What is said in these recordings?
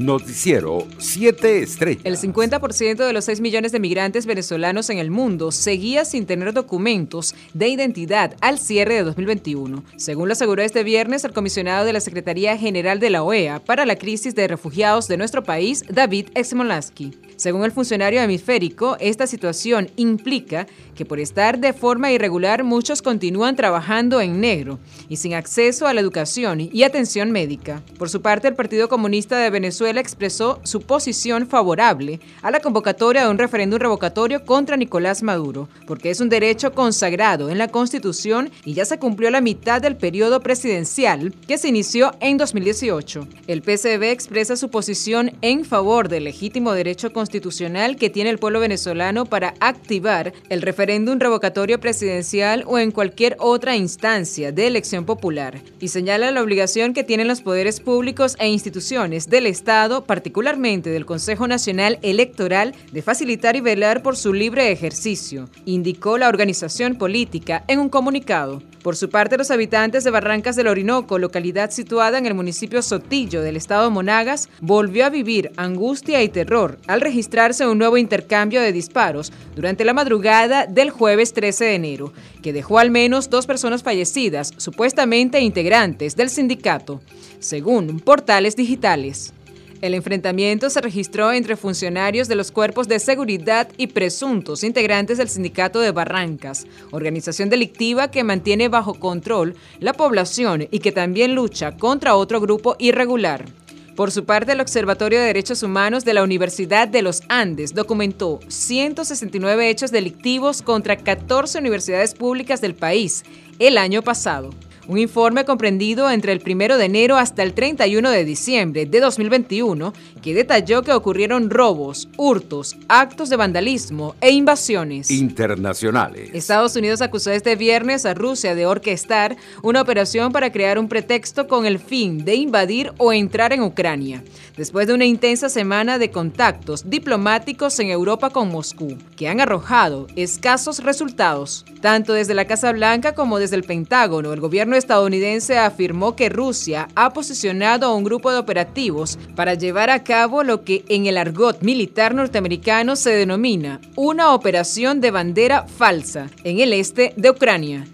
Noticiero 7 Estrellas. El 50% de los 6 millones de migrantes venezolanos en el mundo seguía sin tener documentos de identidad al cierre de 2021. Según lo aseguró este viernes el comisionado de la Secretaría General de la OEA para la crisis de refugiados de nuestro país, David Exmolaski. Según el funcionario hemisférico, esta situación implica que por estar de forma irregular muchos continúan trabajando en negro y sin acceso a la educación y atención médica. Por su parte, el Partido Comunista de Venezuela expresó su posición favorable a la convocatoria de un referéndum revocatorio contra Nicolás Maduro, porque es un derecho consagrado en la Constitución y ya se cumplió la mitad del periodo presidencial que se inició en 2018. El PCB expresa su posición en favor del legítimo derecho constitucional que tiene el pueblo venezolano para activar el referéndum revocatorio presidencial o en cualquier otra instancia de elección popular y señala la obligación que tienen los poderes públicos e instituciones del Estado, particularmente del Consejo Nacional Electoral, de facilitar y velar por su libre ejercicio, indicó la organización política en un comunicado. Por su parte, los habitantes de Barrancas del Orinoco, localidad situada en el municipio Sotillo del estado Monagas, volvió a vivir angustia y terror al registrarse un nuevo intercambio de disparos durante la madrugada del jueves 13 de enero, que dejó al menos dos personas fallecidas, supuestamente integrantes del sindicato, según portales digitales. El enfrentamiento se registró entre funcionarios de los cuerpos de seguridad y presuntos integrantes del Sindicato de Barrancas, organización delictiva que mantiene bajo control la población y que también lucha contra otro grupo irregular. Por su parte, el Observatorio de Derechos Humanos de la Universidad de los Andes documentó 169 hechos delictivos contra 14 universidades públicas del país el año pasado. Un informe comprendido entre el 1 de enero hasta el 31 de diciembre de 2021 que detalló que ocurrieron robos, hurtos, actos de vandalismo e invasiones internacionales. Estados Unidos acusó este viernes a Rusia de orquestar una operación para crear un pretexto con el fin de invadir o entrar en Ucrania, después de una intensa semana de contactos diplomáticos en Europa con Moscú, que han arrojado escasos resultados. Tanto desde la Casa Blanca como desde el Pentágono, el gobierno estadounidense afirmó que Rusia ha posicionado a un grupo de operativos para llevar a cabo lo que en el argot militar norteamericano se denomina una operación de bandera falsa en el este de Ucrania.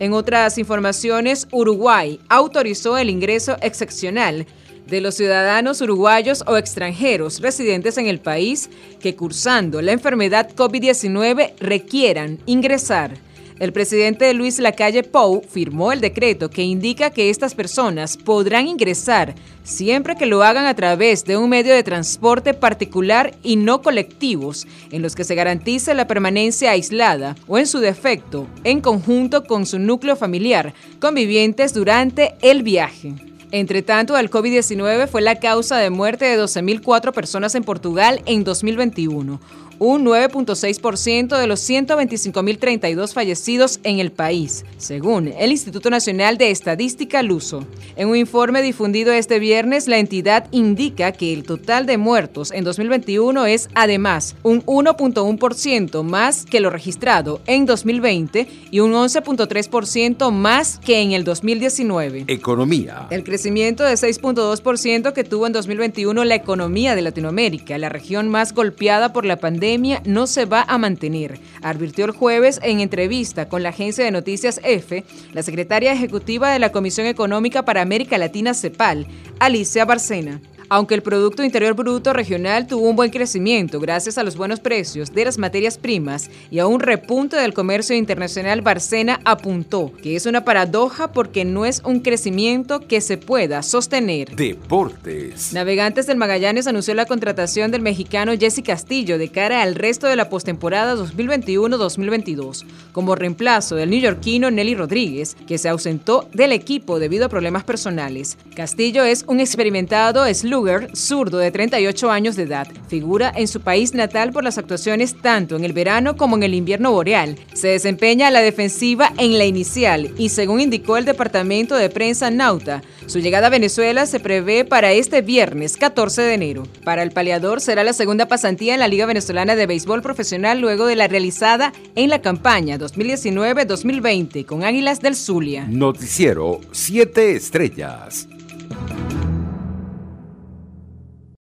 En otras informaciones, Uruguay autorizó el ingreso excepcional de los ciudadanos uruguayos o extranjeros residentes en el país que cursando la enfermedad COVID-19 requieran ingresar el presidente Luis Lacalle Pou firmó el decreto que indica que estas personas podrán ingresar siempre que lo hagan a través de un medio de transporte particular y no colectivos, en los que se garantice la permanencia aislada o en su defecto, en conjunto con su núcleo familiar, convivientes durante el viaje. Entre tanto, el COVID-19 fue la causa de muerte de 12.004 personas en Portugal en 2021 un 9.6% de los 125.032 fallecidos en el país, según el Instituto Nacional de Estadística Luso. En un informe difundido este viernes, la entidad indica que el total de muertos en 2021 es además un 1.1% más que lo registrado en 2020 y un 11.3% más que en el 2019. Economía. El crecimiento de 6.2% que tuvo en 2021 la economía de Latinoamérica, la región más golpeada por la pandemia, no se va a mantener, advirtió el jueves en entrevista con la agencia de noticias EFE la secretaria ejecutiva de la Comisión Económica para América Latina CEPAL, Alicia Barcena. Aunque el Producto Interior Bruto regional tuvo un buen crecimiento gracias a los buenos precios de las materias primas y a un repunte del comercio internacional, Barcena apuntó que es una paradoja porque no es un crecimiento que se pueda sostener. Deportes. Navegantes del Magallanes anunció la contratación del mexicano Jesse Castillo de cara al resto de la postemporada 2021-2022 como reemplazo del neoyorquino Nelly Rodríguez, que se ausentó del equipo debido a problemas personales. Castillo es un experimentado slug zurdo de 38 años de edad, figura en su país natal por las actuaciones tanto en el verano como en el invierno boreal. Se desempeña a la defensiva en la inicial y según indicó el departamento de prensa Nauta, su llegada a Venezuela se prevé para este viernes 14 de enero. Para el paliador será la segunda pasantía en la Liga Venezolana de Béisbol Profesional luego de la realizada en la campaña 2019-2020 con Águilas del Zulia. Noticiero 7 Estrellas.